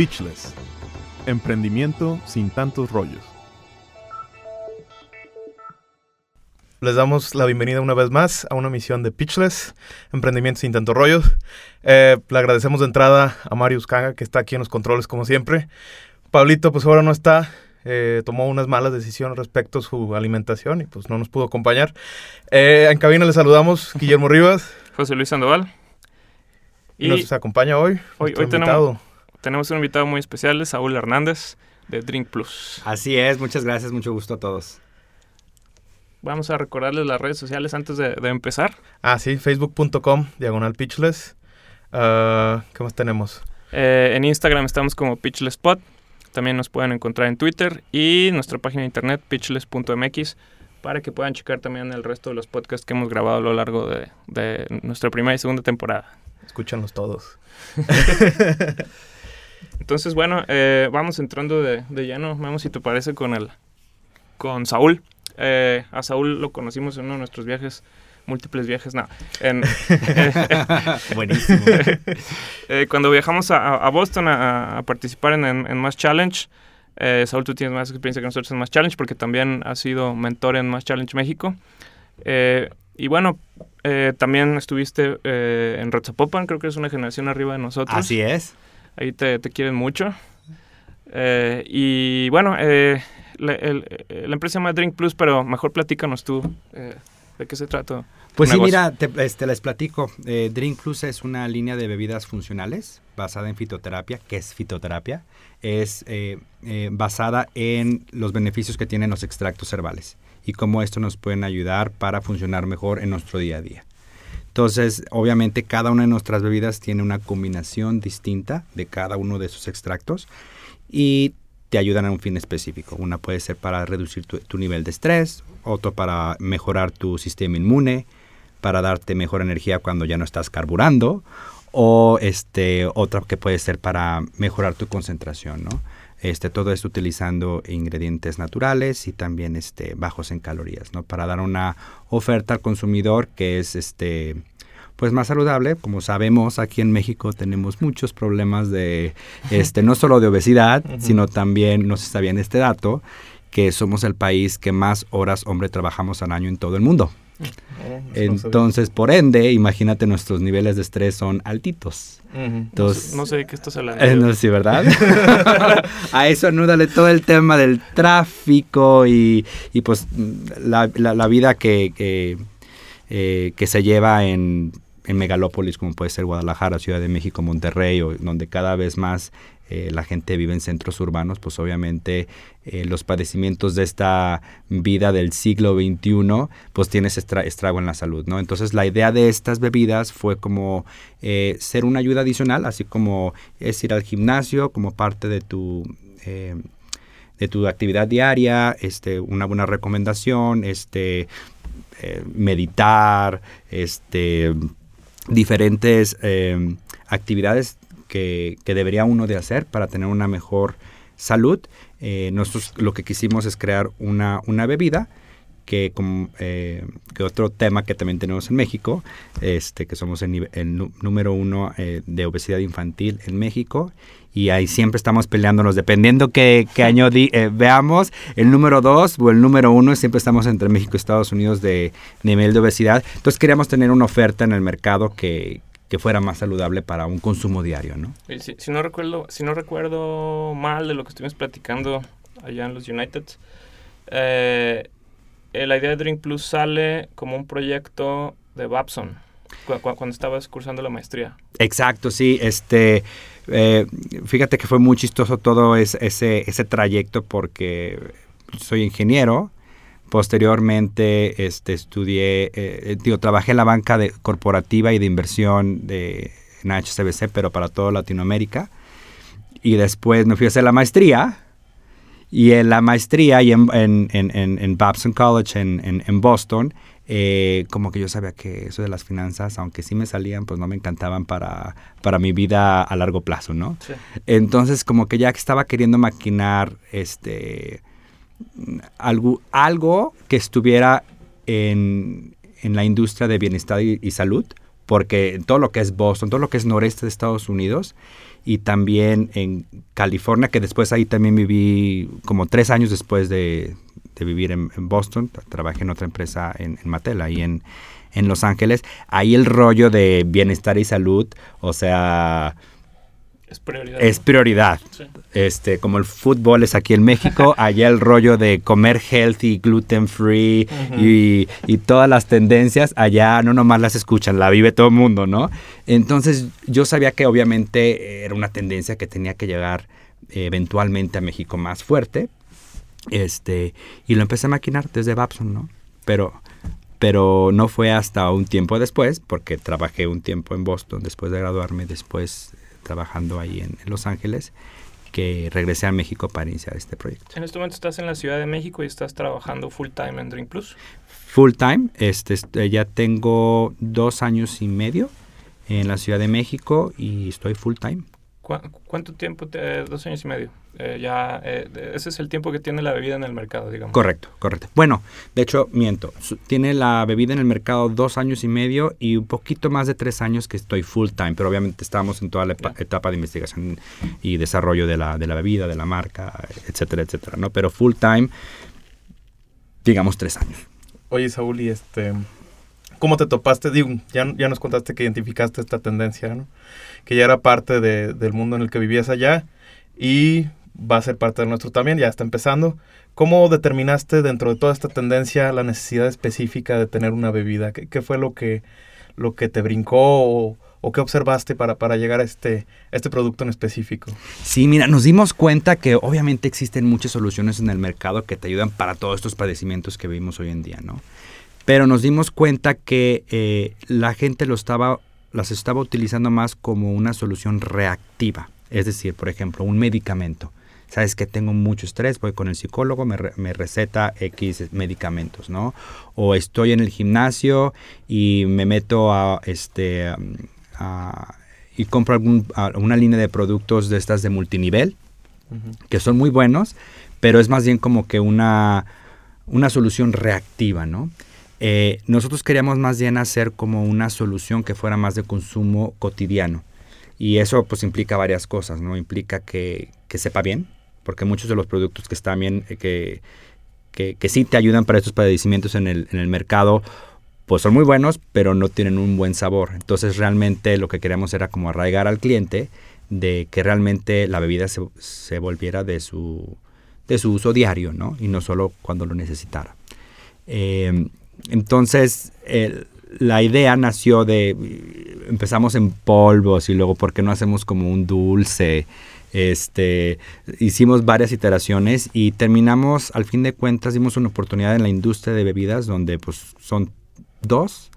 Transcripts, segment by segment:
Pitchless. Emprendimiento sin tantos rollos. Les damos la bienvenida una vez más a una misión de Pitchless, Emprendimiento sin tantos rollos. Eh, le agradecemos de entrada a Marius Kanga, que está aquí en los controles como siempre. Pablito, pues ahora no está, eh, tomó unas malas decisiones respecto a su alimentación y pues no nos pudo acompañar. Eh, en cabina le saludamos Guillermo Rivas. José Luis Sandoval. Y, nos acompaña hoy. Hoy, hoy tenemos, tenemos, un invitado muy especial, Saúl Hernández, de Drink Plus. Así es, muchas gracias, mucho gusto a todos. Vamos a recordarles las redes sociales antes de, empezar. Ah, sí, facebook.com, diagonal pitchless. Ah, ¿Qué más tenemos? Eh, en Instagram estamos como pitchlesspot. También nos pueden encontrar en Twitter y nuestra página de internet pitchless.mx para que puedan checar también el resto de los podcasts que hemos grabado a lo largo de, de nuestra primera y segunda temporada. Escúchanlos todos. Entonces, bueno, eh, vamos entrando de, de, lleno. Vamos, si te parece, con el con Saúl. Eh, a Saúl lo conocimos en uno de nuestros viajes, múltiples viajes, no. Buenísimo. Eh, cuando viajamos a, Boston a, participar en, en, Mass Challenge, Saúl, tú tienes más experiencia que nosotros en Mass Challenge porque también has sido mentor en Mass Challenge México. y bueno, eh, también estuviste eh, en Rotzapopan, creo que es una generación arriba de nosotros. Así es. Ahí te, quieren mucho. Eh, y bueno, la, empresa se llama Drink Plus, pero mejor platícanos tú de qué se trata. Pues sí, mira, te, este, les platico. Drink Plus es una línea de bebidas funcionales basada en fitoterapia. ¿Qué es fitoterapia? Es basada en los beneficios que tienen los extractos herbales y cómo esto nos pueden ayudar para funcionar mejor en nuestro día a día. Entonces, obviamente cada una de nuestras bebidas tiene una combinación distinta de cada uno de esos extractos y te ayudan a un fin específico. Una puede ser para reducir tu, nivel de estrés, otro para mejorar tu sistema inmune, para darte mejor energía cuando ya no estás carburando, o este, otra que puede ser para mejorar tu concentración, ¿no? Este, todo esto utilizando ingredientes naturales y también este, bajos en calorías, ¿no? Para dar una oferta al consumidor que es este, pues más saludable. Como sabemos, aquí en México tenemos muchos problemas de, este, no solo de obesidad, sino también, no se sabía en este dato, que somos el país que más horas hombre trabajamos al año en todo el mundo. Oh, Entonces, por ende, imagínate, nuestros niveles de estrés son altitos. Entonces, no, sé, de qué estás hablando. Eh, no, sí, ¿verdad? a eso anúdale todo el tema del tráfico y, y pues la, la, vida que, que, eh, que se lleva en en megalópolis como puede ser Guadalajara, Ciudad de México, Monterrey, o donde cada vez más eh, la gente vive en centros urbanos, pues obviamente eh, los padecimientos de esta vida del siglo XXI, pues tienes estrago en la salud, ¿no? Entonces la idea de estas bebidas fue como eh, ser una ayuda adicional, así como es ir al gimnasio como parte de tu de tu actividad diaria, este, una buena recomendación, este, meditar, este, diferentes actividades que, debería uno de hacer para tener una mejor salud. Eh, nosotros lo que quisimos es crear una, una bebida que, como, eh, que otro tema que también tenemos en México, este, que somos el, número uno eh, de obesidad infantil en México y ahí siempre estamos peleándonos, dependiendo qué, qué año veamos, el número dos o el número uno, siempre estamos entre México y Estados Unidos de nivel de obesidad. Entonces queríamos tener una oferta en el mercado que, que fuera más saludable para un consumo diario, ¿no? Si, si, no recuerdo, si no recuerdo mal de lo que estuvimos platicando allá en los United, eh, eh, la idea de Drink Plus sale como un proyecto de Babson cuando estabas cursando la maestría. Exacto, sí. Este, eh, fíjate que fue muy chistoso todo ese, ese trayecto porque soy ingeniero Posteriormente este, estudié, eh, digo, trabajé en la banca de, corporativa y de inversión de en HCBC, pero para toda Latinoamérica. Y después me fui a hacer la maestría. Y en la maestría y en, en, en, en Babson College en, Boston, eh, como que yo sabía que eso de las finanzas, aunque sí me salían, pues no me encantaban para, para mi vida a largo plazo, ¿no? Entonces como que ya estaba queriendo maquinar este algo, algo que estuviera en, la industria de bienestar y, salud, porque todo lo que es Boston, todo lo que es noreste de Estados Unidos y también en California, que después ahí también viví como tres años después de, vivir en, Boston, trabajé en otra empresa en, en Mattel, ahí en, en Los Ángeles, ahí el rollo de bienestar y salud, o sea, es prioridad. Es prioridad. Este, como el fútbol es aquí en México, allá el rollo de comer healthy, gluten free y, todas las tendencias, allá no nomás las escuchan, la vive todo el mundo, ¿no? Entonces yo sabía que obviamente era una tendencia que tenía que llegar eventualmente a México más fuerte. Este, y lo empecé a maquinar desde Babson, ¿no? Pero pero no fue hasta un tiempo después, porque trabajé un tiempo en Boston después de graduarme, después trabajando ahí en, Los Ángeles, que regresé a México para iniciar este proyecto. En este momento estás en la Ciudad de México y estás trabajando full time en Dream Plus. Full time, este, ya tengo dos años y medio en la Ciudad de México y estoy full time. ¿Cuánto tiempo? Te, dos años y medio. Eh, ya, eh, ese es el tiempo que tiene la bebida en el mercado, digamos. Correcto, correcto. Bueno, de hecho, miento. Tiene la bebida en el mercado dos años y medio y un poquito más de tres años que estoy full time, pero obviamente estamos en toda la etapa de investigación y desarrollo de la, de la bebida, de la marca, etcétera, etcétera, ¿no? Pero full time, digamos tres años. Oye, Saúl, y este... ¿Cómo te topaste? Digo, ya, ya nos contaste que identificaste esta tendencia, ¿no? Que ya era parte de, del mundo en el que vivías allá y va a ser parte de nuestro también, ya está empezando. ¿Cómo determinaste dentro de toda esta tendencia la necesidad específica de tener una bebida? ¿Qué, fue lo que, lo que te brincó o, o qué observaste para, para llegar a este, este producto en específico? Sí, mira, nos dimos cuenta que obviamente existen muchas soluciones en el mercado que te ayudan para todos estos padecimientos que vivimos hoy en día, ¿no? Pero nos dimos cuenta que eh, la gente lo estaba, las estaba utilizando más como una solución reactiva. Es decir, por ejemplo, un medicamento. Sabes que tengo mucho estrés, voy con el psicólogo, me, receta X medicamentos, ¿no? O estoy en el gimnasio y me meto a, este, y compro algún, una línea de productos de estas de multinivel, que son muy buenos, pero es más bien como que una, una solución reactiva, ¿no? Eh, nosotros queríamos más bien hacer como una solución que fuera más de consumo cotidiano. Y eso pues implica varias cosas, ¿no? Implica que, sepa bien, porque muchos de los productos que están bien, eh, que, que, sí te ayudan para estos padecimientos en el, en el mercado, pues son muy buenos, pero no tienen un buen sabor. Entonces realmente lo que queríamos era como arraigar al cliente de que realmente la bebida se, se volviera de su, de su uso diario, ¿no? Y no solo cuando lo necesitara. Eh, entonces, la idea nació de, empezamos en polvos y luego, ¿por qué no hacemos como un dulce? Este, hicimos varias iteraciones y terminamos, al fin de cuentas, dimos una oportunidad en la industria de bebidas donde pues son dos,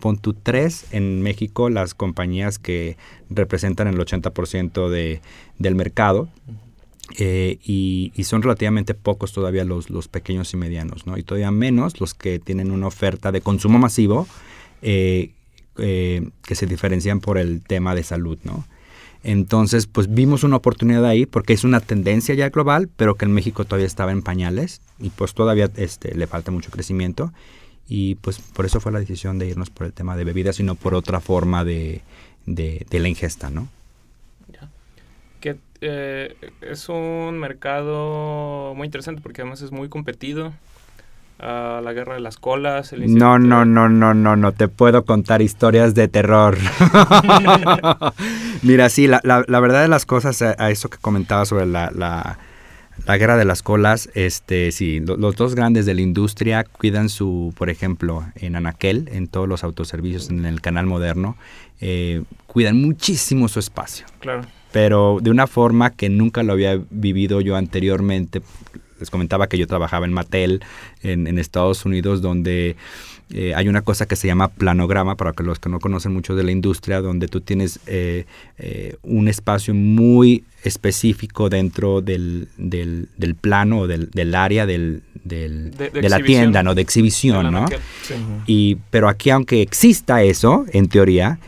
pon tu tres en México las compañías que representan el 80% de, del mercado. Eh, y, son relativamente pocos todavía los, los, pequeños y medianos, ¿no? Y todavía menos los que tienen una oferta de consumo masivo eh, eh, que se diferencian por el tema de salud, ¿no? Entonces, pues vimos una oportunidad ahí porque es una tendencia ya global, pero que en México todavía estaba en pañales y pues todavía este, le falta mucho crecimiento. Y pues por eso fue la decisión de irnos por el tema de bebidas y no por otra forma de, de, de la ingesta, ¿no? Eh, es un mercado muy interesante porque además es muy competido. Ah, la guerra de las colas. El no, no, no, no, no, no te puedo contar historias de terror. Mira, sí, la, la, verdad de las cosas, a, eso que comentaba sobre la, la, guerra de las colas, este, sí, los dos grandes de la industria cuidan su, por ejemplo, en Anaquel, en todos los autoservicios, en el canal moderno, eh, cuidan muchísimo su espacio. Claro pero de una forma que nunca lo había vivido yo anteriormente. Les comentaba que yo trabajaba en Mattel en, Estados Unidos, donde eh, hay una cosa que se llama planograma, para que los que no conocen mucho de la industria, donde tú tienes eh, eh, un espacio muy específico dentro del, del, plano o del, área del, de, la tienda, ¿no? De exhibición, ¿no? Y, pero aquí, aunque exista eso, en teoría,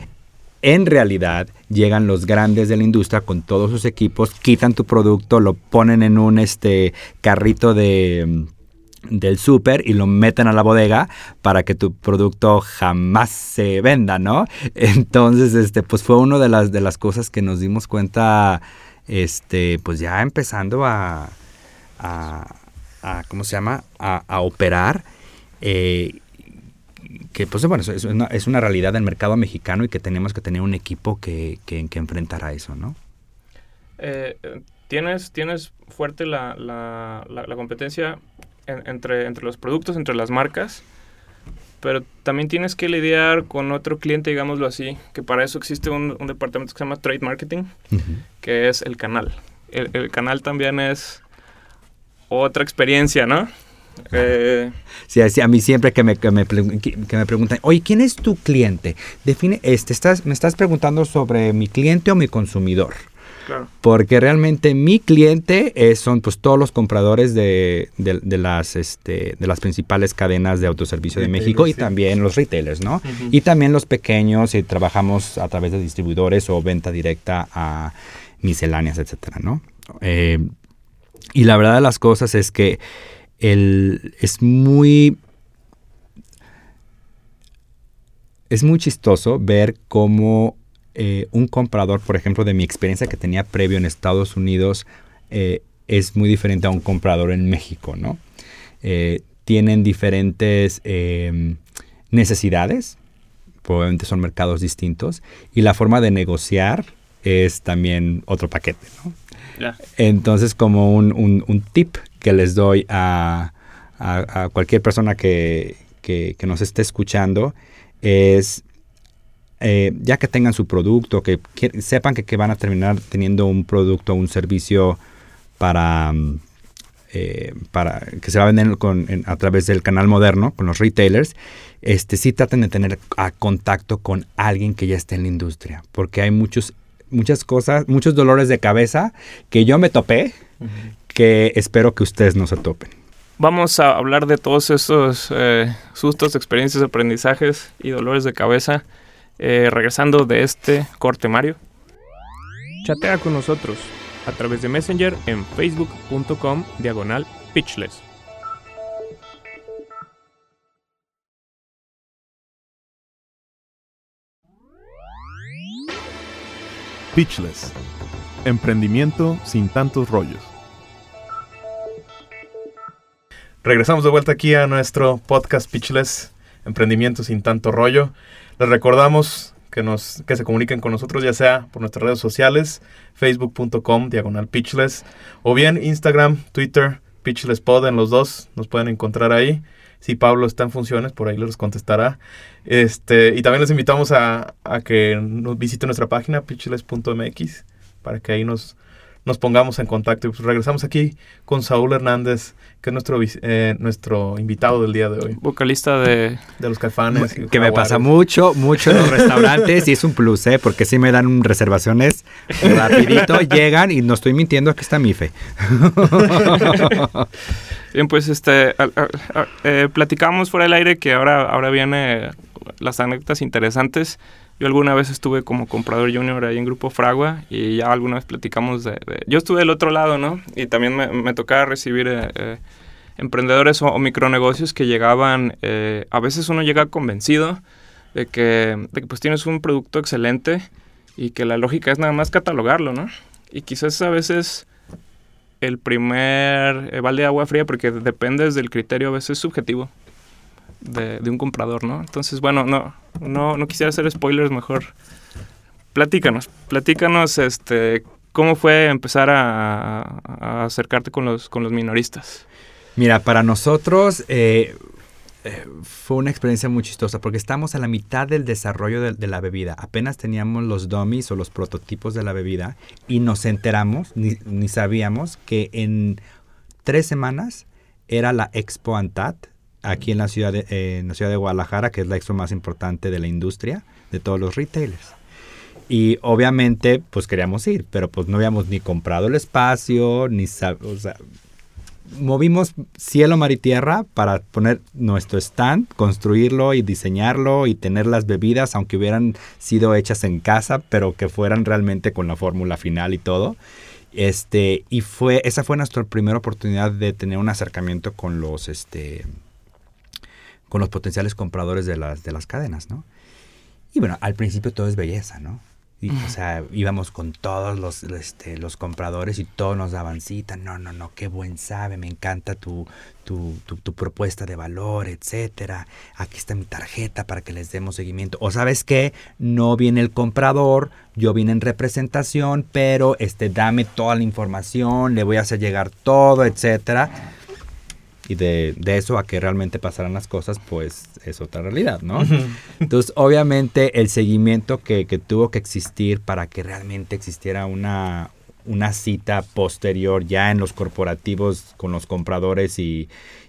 en realidad llegan los grandes de la industria con todos sus equipos, quitan tu producto, lo ponen en un este carrito de del súper y lo meten a la bodega para que tu producto jamás se venda, ¿no? Entonces, este, pues fue una de las, de las cosas que nos dimos cuenta, este, pues ya empezando a, a, a ¿cómo se llama? A, a operar. Eh, que pues bueno, es una, es una, realidad del mercado mexicano y que tenemos que tener un equipo que, que, que enfrentara eso, ¿no? Eh, tienes, tienes fuerte la, la, la, la competencia entre, entre los productos, entre las marcas, pero también tienes que lidiar con otro cliente, digámoslo así, que para eso existe un, un departamento que se llama Trade Marketing, uh -huh. que es el canal. El, el, canal también es otra experiencia, ¿no? Eh, sí, sí, a mí siempre que me, que me, que me preguntan, oye, ¿quién es tu cliente? Define, este, estás, me estás preguntando sobre mi cliente o mi consumidor. Claro. Porque realmente mi cliente es, son pues todos los compradores de, de, de, las, este, de las principales cadenas de autoservicio de México y también los retailers, ¿no? Uh -huh. Y también los pequeños y trabajamos a través de distribuidores o venta directa a misceláneas, etcétera, ¿no? Eh, y la verdad de las cosas es que el, es muy... Es muy chistoso ver cómo eh, un comprador, por ejemplo, de mi experiencia que tenía previo en Estados Unidos, eh, es muy diferente a un comprador en México, ¿no? Eh, tienen diferentes em, necesidades, probablemente son mercados distintos, y la forma de negociar es también otro paquete, ¿no? Yeah. Entonces, como un, un, un, tip que les doy a, a, cualquier persona que, que, nos esté escuchando es, eh, ya que tengan su producto, que, sepan que, van a terminar teniendo un producto o un servicio para, eh, para que se va a vender con, a través del canal moderno, con los retailers, este, sí traten de tener a contacto con alguien que ya esté en la industria, porque hay muchos muchas cosas, muchos dolores de cabeza que yo me topé. Que espero que ustedes no se topen. Vamos a hablar de todos estos eh, sustos, experiencias, aprendizajes y dolores de cabeza eh, regresando de este corte, Mario. Chatea con nosotros a través de Messenger en facebook.com diagonal pitchless. Pitchless. Emprendimiento sin tantos rollos. Regresamos de vuelta aquí a nuestro podcast Pitchless, Emprendimiento sin tanto rollo. Les recordamos que, nos, que se comuniquen con nosotros ya sea por nuestras redes sociales, facebook.com, diagonal Pitchless, o bien Instagram, Twitter, PitchlessPod, en los dos nos pueden encontrar ahí. Si Pablo está en funciones, por ahí les contestará. Este, y también les invitamos a, a que nos visiten nuestra página, pitchless.mx, para que ahí nos, nos pongamos en contacto. Y pues regresamos aquí con Saúl Hernández, que es nuestro, eh, nuestro invitado del día de hoy. Vocalista de... De los Caifanes. Que me pasa mucho, mucho en los restaurantes y es un plus, ¿eh? Porque sí me dan reservaciones rapidito, llegan y no estoy mintiendo, aquí está mi fe. Bien, pues este, a, a, a, eh, platicamos fuera del aire que ahora, ahora viene las anécdotas interesantes. Yo alguna vez estuve como comprador junior ahí en Grupo Fragua y ya alguna vez platicamos de... yo estuve del otro lado, ¿no? Y también me, tocaba recibir eh, eh, emprendedores o, o, micronegocios que llegaban... Eh, a veces uno llega convencido de que, de que pues tienes un producto excelente y que la lógica es nada más catalogarlo, ¿no? Y quizás a veces el primer eh, balde de agua fría porque dependes del criterio a veces subjetivo de, un comprador, ¿no? Entonces, bueno, no, no, no quisiera hacer spoilers, mejor platícanos, platícanos este, cómo fue empezar a, a acercarte con los, con los minoristas. Mira, para nosotros eh, fue una experiencia muy chistosa porque estamos a la mitad del desarrollo de, de, la bebida. Apenas teníamos los dummies o los prototipos de la bebida y nos enteramos, ni, ni sabíamos, que en tres semanas era la Expo Antat aquí en la, ciudad de, eh, en la ciudad de Guadalajara, que es la expo más importante de la industria, de todos los retailers. Y obviamente, pues queríamos ir, pero pues no habíamos ni comprado el espacio, ni, o sea, movimos cielo, mar y tierra para poner nuestro stand, construirlo y diseñarlo y tener las bebidas, aunque hubieran sido hechas en casa, pero que fueran realmente con la fórmula final y todo. Este, y fue, esa fue nuestra primera oportunidad de tener un acercamiento con los, este, con los potenciales compradores de las, de las cadenas, ¿no? Y bueno, al principio todo es belleza, ¿no? Y, o sea, íbamos con todos los, este, los compradores y todos nos daban cita. No, no, no, qué buen sabe, me encanta tu, tu, tu, propuesta de valor, etcétera. Aquí está mi tarjeta para que les demos seguimiento. O sabes qué, no viene el comprador, yo vine en representación, pero este, dame toda la información, le voy a hacer llegar todo, etcétera y de, eso a que realmente pasaran las cosas, pues es otra realidad, ¿no? Entonces, obviamente, el seguimiento que, tuvo que existir para que realmente existiera una, una cita posterior ya en los corporativos con los compradores y,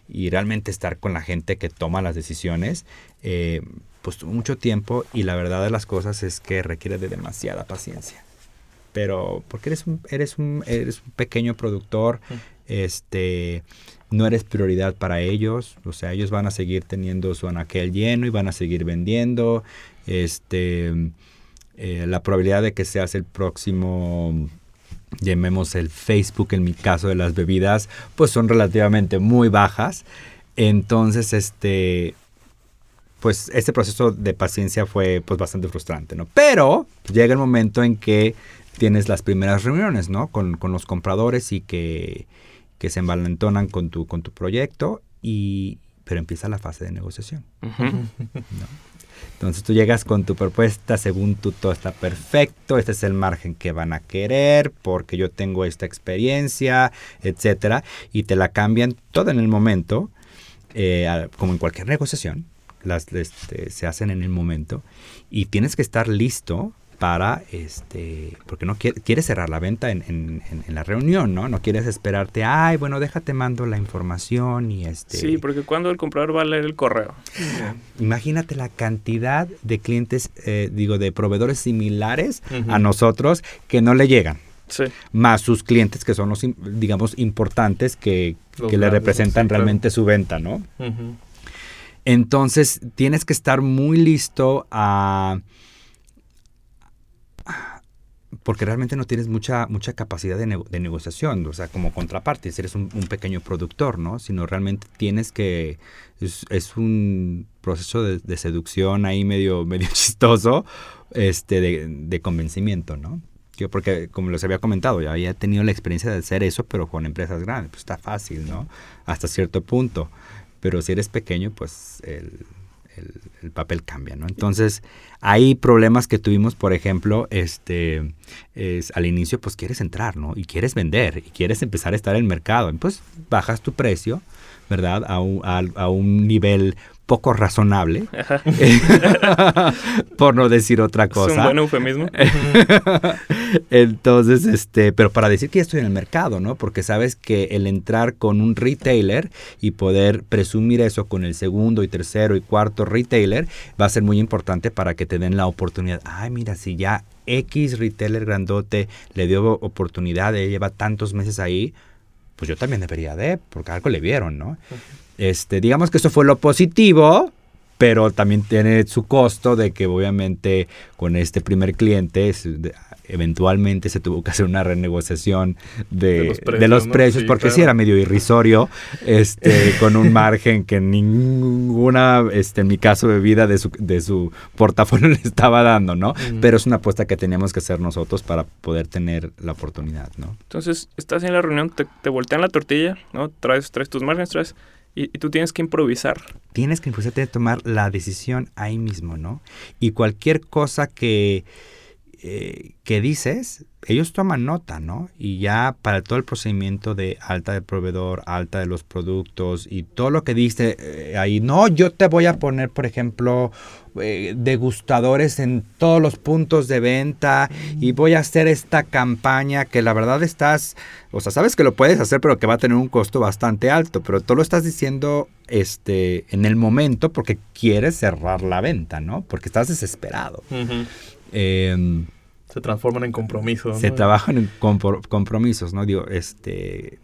realmente estar con la gente que toma las decisiones, eh, pues tuvo mucho tiempo y la verdad de las cosas es que requiere de demasiada paciencia. Pero porque eres un, eres un, eres un pequeño productor, este no eres prioridad para ellos, o sea, ellos van a seguir teniendo su anaquel lleno y van a seguir vendiendo. Este, eh, la probabilidad de que seas el próximo, llamemos el Facebook en mi caso de las bebidas, pues son relativamente muy bajas. Entonces, este, pues este proceso de paciencia fue pues bastante frustrante, ¿no? Pero llega el momento en que tienes las primeras reuniones, ¿no? Con, con los compradores y que que se envalentonan con tu, con tu proyecto, y, pero empieza la fase de negociación. Entonces tú llegas con tu propuesta, según tú todo está perfecto, este es el margen que van a querer, porque yo tengo esta experiencia, etcétera, y te la cambian todo en el momento, eh, como en cualquier negociación, las este, se hacen en el momento, y tienes que estar listo para, este, porque no quiere, quieres cerrar la venta en, en, la reunión, ¿no? No quieres esperarte, ay, bueno, déjate mando la información y este... Sí, porque cuando el comprador va a leer el correo. Imagínate la cantidad de clientes, eh, digo, de proveedores similares a nosotros que no le llegan. Sí. Más sus clientes que son los, digamos, importantes que, que le representan realmente su venta, ¿no? Entonces, tienes que estar muy listo a porque realmente no tienes mucha, mucha capacidad de, negociación, o sea, como contraparte, si eres un, pequeño productor, ¿no? Sino realmente tienes que, es, un proceso de, seducción ahí medio, medio chistoso, este, de, convencimiento, ¿no? Yo porque, como les había comentado, ya había tenido la experiencia de hacer eso, pero con empresas grandes, pues está fácil, ¿no? Hasta cierto punto. Pero si eres pequeño, pues el, el, papel cambia, ¿no? Entonces, hay problemas que tuvimos, por ejemplo, este, es, al inicio, pues quieres entrar, ¿no? Y quieres vender, y quieres empezar a estar en el mercado. Pues bajas tu precio, ¿verdad? A un, a un nivel poco razonable, por no decir otra cosa. Es un buen eufemismo. Entonces, este, pero para decir que ya estoy en el mercado, ¿no? Porque sabes que el entrar con un retailer y poder presumir eso con el segundo y tercero y cuarto retailer va a ser muy importante para que te den la oportunidad. Ay, mira, si ya X retailer grandote le dio oportunidad, de lleva tantos meses ahí, pues yo también debería de, porque algo le vieron, ¿no? Este, digamos que eso fue lo positivo, pero también tiene su costo de que obviamente con este primer cliente eventualmente se tuvo que hacer una renegociación de, los precios, porque sí era medio irrisorio, este, con un margen que ninguna, este, en mi caso, bebida de su, de su portafolio le estaba dando, ¿no? Pero es una apuesta que teníamos que hacer nosotros para poder tener la oportunidad, ¿no? Entonces, estás en la reunión, te, te voltean la tortilla, ¿no? Traes, traes tus márgenes, traes y, tú tienes que improvisar. Tienes que improvisar, tienes que tomar la decisión ahí mismo, ¿no? Y cualquier cosa que, eh, que dices, ellos toman nota, ¿no? Y ya para todo el procedimiento de alta del proveedor, alta de los productos y todo lo que dice eh, ahí, no, yo te voy a poner, por ejemplo, eh, degustadores en todos los puntos de venta y voy a hacer esta campaña que la verdad estás, o sea, sabes que lo puedes hacer, pero que va a tener un costo bastante alto, pero tú lo estás diciendo este, en el momento porque quieres cerrar la venta, ¿no? Porque estás desesperado. Se transforman en compromisos. Se trabajan en compromisos, ¿no? Digo, este...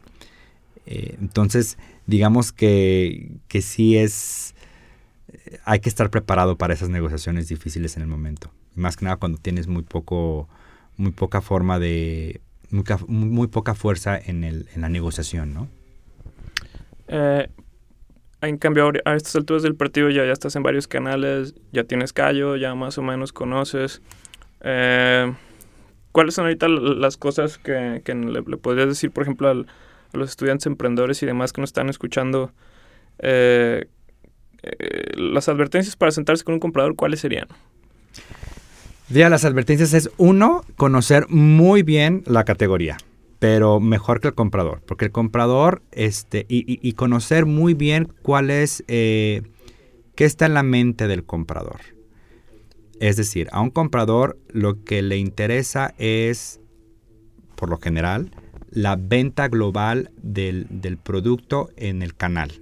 Eh, entonces, digamos que, que sí es... Eh, hay que estar preparado para esas negociaciones difíciles en el momento. Más que nada cuando tienes muy poco... Muy poca forma de, muy, poca fuerza en, el, en la negociación, ¿no? Eh, en cambio, a estas alturas del partido ya, ya estás en varios canales, ya tienes callo, ya más o menos conoces. Eh, ¿Cuáles son ahorita las cosas que, le, podrías decir, por ejemplo, a los estudiantes emprendedores y demás que nos están escuchando? Eh, eh, las advertencias para sentarse con un comprador, ¿cuáles serían? Ya, las advertencias es uno, conocer muy bien la categoría pero mejor que el comprador, porque el comprador, este, y, conocer muy bien cuál es, eh, qué está en la mente del comprador. Es decir, a un comprador lo que le interesa es, por lo general, la venta global del, del producto en el canal.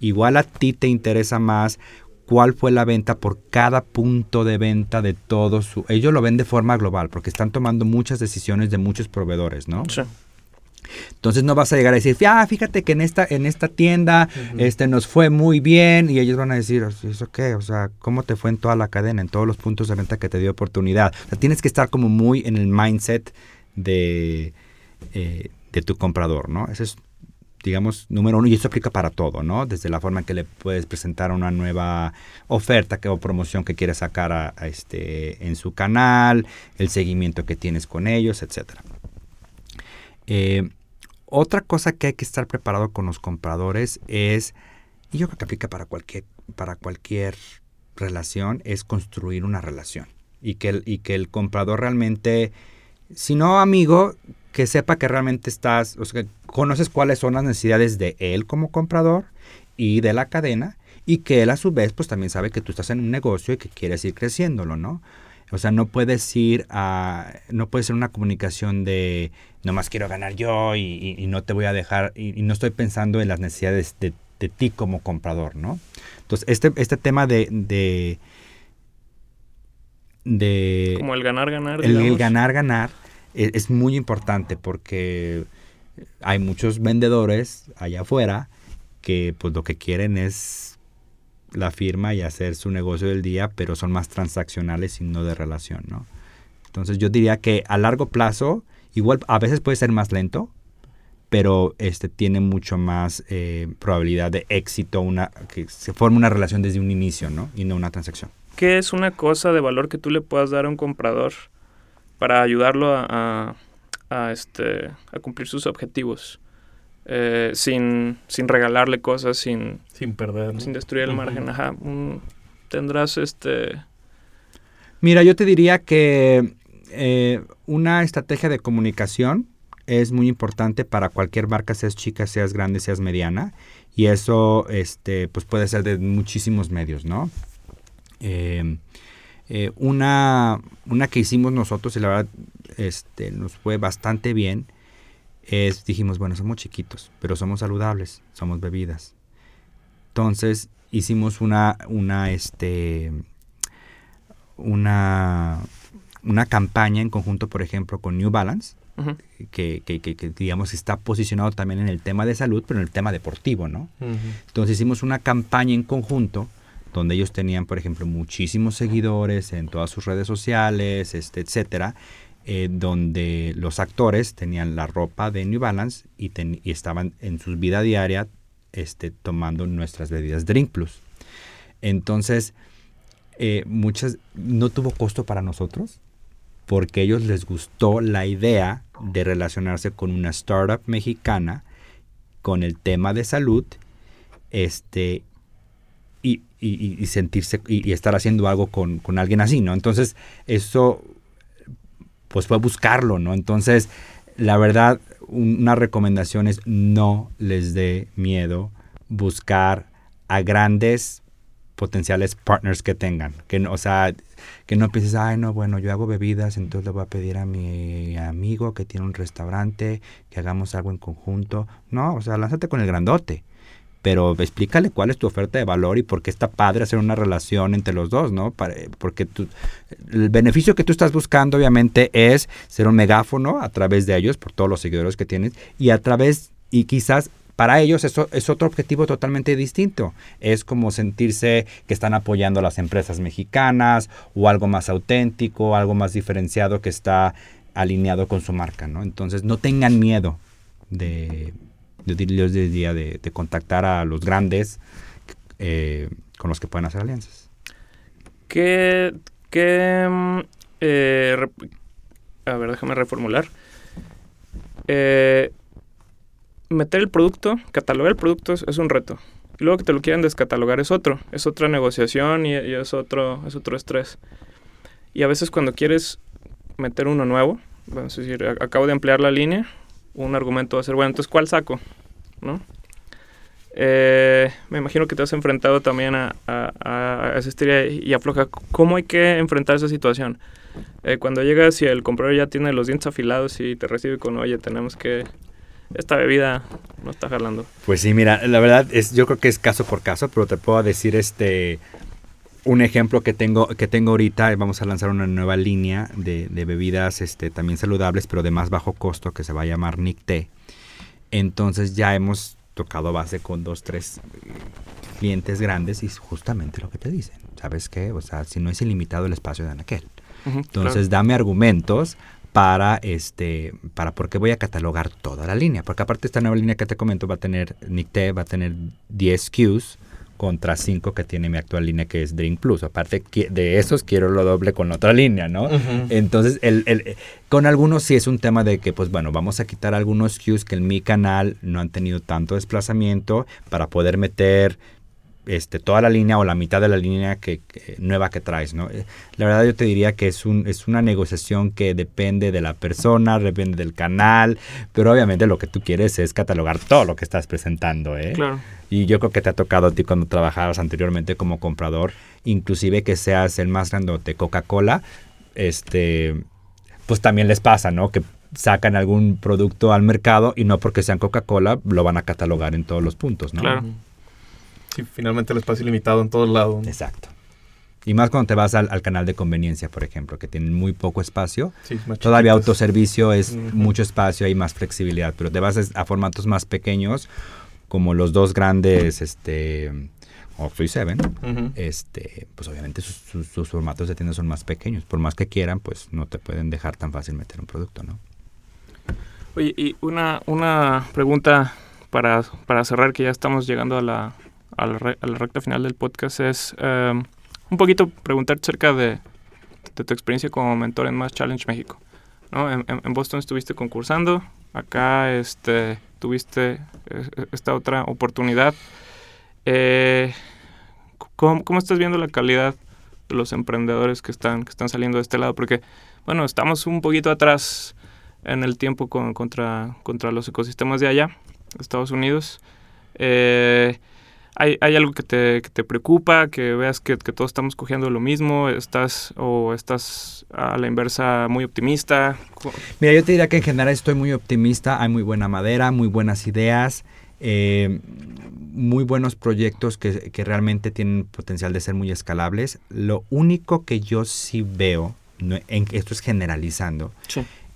Igual a ti te interesa más cuál fue la venta por cada punto de venta de todo su... Ellos lo ven de forma global porque están tomando muchas decisiones de muchos proveedores, ¿no? Sí. Entonces no vas a llegar a decir, ah, fíjate que en esta, en esta tienda este, nos fue muy bien y ellos van a decir, ¿eso qué? O sea, ¿cómo te fue en toda la cadena, en todos los puntos de venta que te dio oportunidad? O sea, tienes que estar como muy en el mindset de, eh, de tu comprador, ¿no? Ese es digamos, número uno, y esto aplica para todo, ¿no? Desde la forma en que le puedes presentar una nueva oferta que, o promoción que quieres sacar a, este, en su canal, el seguimiento que tienes con ellos, etc. Eh, otra cosa que hay que estar preparado con los compradores es, y yo creo que aplica para cualquier, para cualquier relación, es construir una relación. Y que el, y que el comprador realmente, si no amigo, que sepa que realmente estás, o sea, que conoces cuáles son las necesidades de él como comprador y de la cadena y que él a su vez pues también sabe que tú estás en un negocio y que quieres ir creciéndolo, ¿no? O sea, no puedes ir a, no puede ser una comunicación de nomás quiero ganar yo y, no te voy a dejar y, no estoy pensando en las necesidades de, ti como comprador, ¿no? Entonces, este, este tema de, de, de como el ganar, ganar. el ganar, ganar e, es, muy importante porque hay muchos vendedores allá afuera que pues lo que quieren es la firma y hacer su negocio del día, pero son más transaccionales y no de relación, ¿no? Entonces yo diría que a largo plazo, igual a veces puede ser más lento, pero este tiene mucho más eh, probabilidad de éxito, una, que se forme una relación desde un inicio, ¿no? Y no una transacción. ¿Qué es una cosa de valor que tú le puedas dar a un comprador para ayudarlo a, este, a cumplir sus objetivos. Eh, sin, sin regalarle cosas, sin, sin perder, sin destruir el margen. Ajá, tendrás este... Mira, yo te diría que eh, una estrategia de comunicación es muy importante para cualquier marca, seas chica, seas grande, seas mediana. Y eso este, pues puede ser de muchísimos medios, ¿no? Eh, eh, una, una que hicimos nosotros y la verdad este, nos fue bastante bien es, dijimos, bueno, somos chiquitos, pero somos saludables, somos bebidas. Entonces hicimos una, una, este, una, una campaña en conjunto, por ejemplo, con New Balance, que, que, que, digamos está posicionado también en el tema de salud, pero en el tema deportivo, ¿no? Entonces hicimos una campaña en conjunto donde ellos tenían, por ejemplo, muchísimos seguidores en todas sus redes sociales, este, etcétera, eh, donde los actores tenían la ropa de New Balance y, estaban en su vida diaria este, tomando nuestras bebidas Drink Plus. Entonces, eh, muchas no tuvo costo para nosotros porque a ellos les gustó la idea de relacionarse con una startup mexicana con el tema de salud este y, sentirse y, estar haciendo algo con, alguien así, ¿no? Entonces, eso pues fue buscarlo, ¿no? Entonces, la verdad, una recomendación es no les dé miedo buscar a grandes potenciales partners que tengan. Que, o sea, que no pienses, ay, no, bueno, yo hago bebidas, entonces le voy a pedir a mi amigo que tiene un restaurante que hagamos algo en conjunto. No, o sea, lánzate con el grandote pero explícale cuál es tu oferta de valor y por qué está padre hacer una relación entre los dos, ¿no? porque el beneficio que tú estás buscando obviamente es ser un megáfono a través de ellos, por todos los seguidores que tienes, y a través, y quizás para ellos eso es otro objetivo totalmente distinto. Es como sentirse que están apoyando a las empresas mexicanas o algo más auténtico, algo más diferenciado que está alineado con su marca, ¿no? Entonces no tengan miedo de, de, de, de contactar a los grandes eh, con los que pueden hacer alianzas. ¿Qué, qué mm, eh, a ver, déjame reformular. Eh, meter el producto, catalogar el producto es, un reto. Y luego que te lo quieran descatalogar es otro, es otra negociación y, es, otro, es otro estrés. Y a veces cuando quieres meter uno nuevo, vamos a decir, acabo de emplear la línea, un argumento va a ser, bueno, entonces ¿cuál saco? ¿No? Eh, me imagino que te has enfrentado también a, a, esa historia y afloja. ¿Cómo hay que enfrentar esa situación? Eh, cuando llegas y el comprador ya tiene los dientes afilados y te recibe con, oye, tenemos que... Esta bebida no está jalando. Pues sí, mira, la verdad es, yo creo que es caso por caso, pero te puedo decir este un ejemplo que tengo, que tengo ahorita, vamos a lanzar una nueva línea de, bebidas este, también saludables, pero de más bajo costo, que se va a llamar Nick Tea. Entonces ya hemos tocado base con dos, tres clientes grandes y justamente lo que te dicen. ¿Sabes qué? O sea, si no es ilimitado el espacio de Anaquel. Entonces, dame argumentos para este para por qué voy a catalogar toda la línea, porque aparte esta nueva línea que te comento va a tener Nicte va a tener 10 SKUs contra 5 que tiene mi actual línea que es Drink Plus. Aparte de esos quiero lo doble con otra línea, ¿no? Entonces, el, el, con algunos sí es un tema de que, pues bueno, vamos a quitar algunos SKUs que en mi canal no han tenido tanto desplazamiento para poder meter este, toda la línea o la mitad de la línea que, nueva que traes, ¿no? Eh, la verdad yo te diría que es, un, es una negociación que depende de la persona, depende del canal, pero obviamente lo que tú quieres es catalogar todo lo que estás presentando, ¿eh? Claro. Y yo creo que te ha tocado a ti cuando trabajabas anteriormente como comprador, inclusive que seas el más grandote Coca-Cola, este, pues también les pasa, ¿no? Que sacan algún producto al mercado y no porque sean Coca-Cola lo van a catalogar en todos los puntos, ¿no? Claro finalmente el espacio limitado en todos lados. Exacto. Y más cuando te vas al, canal de conveniencia, por ejemplo, que tienen muy poco espacio. Todavía autoservicio es mucho espacio, hay más flexibilidad, pero te vas a, formatos más pequeños, como los dos grandes, este, o Free Seven, este, pues obviamente sus, formatos de tienda son más pequeños. Por más que quieran, pues no te pueden dejar tan fácil meter un producto, ¿no? Oye, y una, una pregunta para, para cerrar, que ya estamos llegando a la, a la, recta final del podcast es em, un poquito preguntarte acerca de, tu experiencia como mentor en Más Challenge México. ¿no? En, Boston estuviste concursando, acá este, tuviste eh, esta otra oportunidad. Eh, ¿cómo, ¿cómo, estás viendo la calidad de los emprendedores que están, que están saliendo de este lado? Porque, bueno, estamos un poquito atrás en el tiempo con, contra, contra los ecosistemas de allá, Estados Unidos. Eh, hay, hay algo que te, que te, preocupa, que veas que, que, todos estamos cogiendo lo mismo, estás o estás a la inversa muy optimista. Mira, yo te diría que en general estoy muy optimista, hay muy buena madera, muy buenas ideas. Eh, muy buenos proyectos que, que, realmente tienen potencial de ser muy escalables. Lo único que yo sí veo, en, esto es generalizando,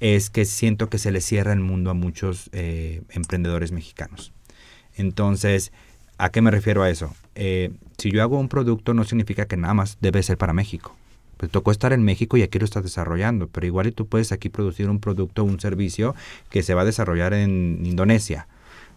es que siento que se le cierra el mundo a muchos eh, emprendedores mexicanos. Entonces, ¿A qué me refiero a eso? Eh, si yo hago un producto no significa que nada más debe ser para México. Pues tocó estar en México y aquí lo estás desarrollando, pero igual y tú puedes aquí producir un producto, un servicio que se va a desarrollar en Indonesia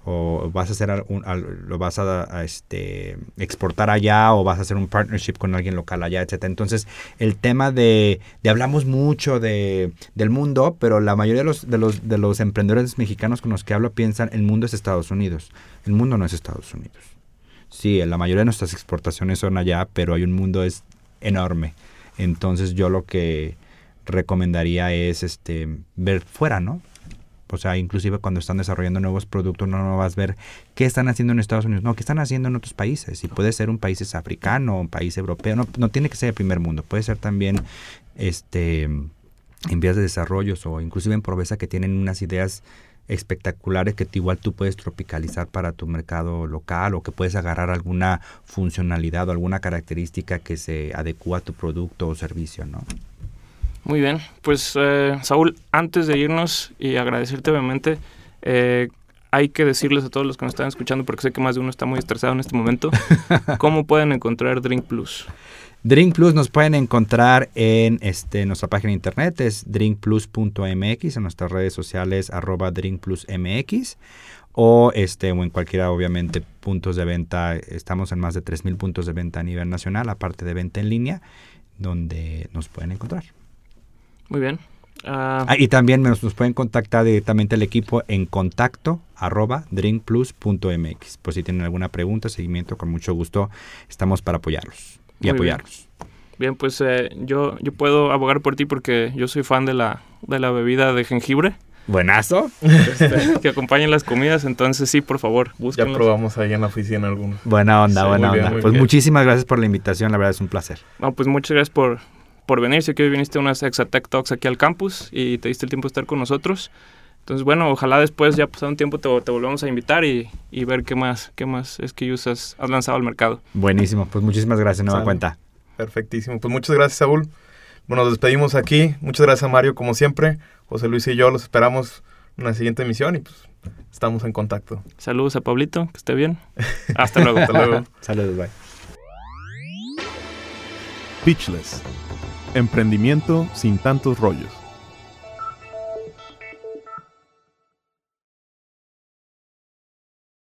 o vas a hacer un, lo vas a, este, exportar allá o vas a hacer un partnership con alguien local allá, etcétera. Entonces, el tema de, de hablamos mucho de, del mundo, pero la mayoría de los, de, los, de los emprendedores mexicanos con los que hablo piensan el mundo es Estados Unidos. El mundo no es Estados Unidos. Sí, la mayoría de nuestras exportaciones son allá, pero hay un mundo es enorme. Entonces yo lo que recomendaría es este ver fuera, ¿no? O sea, inclusive cuando están desarrollando nuevos productos, no, no vas a ver qué están haciendo en Estados Unidos, no, qué están haciendo en otros países. Y puede ser un país africano, un país europeo, no, no tiene que ser el primer mundo, puede ser también este en vías de desarrollo o inclusive en pobreza que tienen unas ideas espectaculares que igual tú puedes tropicalizar para tu mercado local o que puedes agarrar alguna funcionalidad o alguna característica que se adecua a tu producto o servicio, ¿no? Muy bien, pues eh, Saúl, antes de irnos y agradecerte obviamente, eh, hay que decirles a todos los que nos están escuchando, porque sé que más de uno está muy estresado en este momento, ¿cómo pueden encontrar Drink Plus? Drink Plus nos pueden encontrar en este, nuestra página de internet, es drinkplus.mx, en nuestras redes sociales arroba drinkplusmx o este o en cualquiera obviamente puntos de venta. Estamos en más de 3.000 puntos de venta a nivel nacional, aparte de venta en línea, donde nos pueden encontrar. Muy bien. Ah, Ah, y también nos, nos pueden contactar directamente el equipo en contacto arroba drinkplus.mx. Por si tienen alguna pregunta, seguimiento, con mucho gusto estamos para apoyarlos y bien. apoyarlos. bien, pues eh, yo, yo puedo abogar por ti porque yo soy fan de la, de la bebida de jengibre Buenazo. este, que acompaña las comidas. Entonces, sí, por favor, Ya búsquenlos. probamos ahí en la oficina algunos. Buena onda, Sí, buena bien, onda. pues bien. muchísimas gracias por la invitación, la verdad es un placer. No, pues muchas gracias por, por venir. Sé que hoy viniste a unas Exatech Talks aquí al campus y te diste el tiempo de estar con nosotros. Entonces, bueno, ojalá después, ya pasado un tiempo, te, te volvamos a invitar y, y ver qué más, qué más es que usas, has lanzado al mercado. Buenísimo, pues muchísimas gracias, nueva cuenta. Perfectísimo. Pues muchas gracias, Saúl. Bueno, nos despedimos aquí. Muchas gracias a Mario, como siempre. José Luis y yo los esperamos en la siguiente emisión y pues estamos en contacto. Saludos a Pablito, que esté bien. Hasta luego. Hasta luego. Saludos, bye. Pitchless. Emprendimiento sin tantos rollos.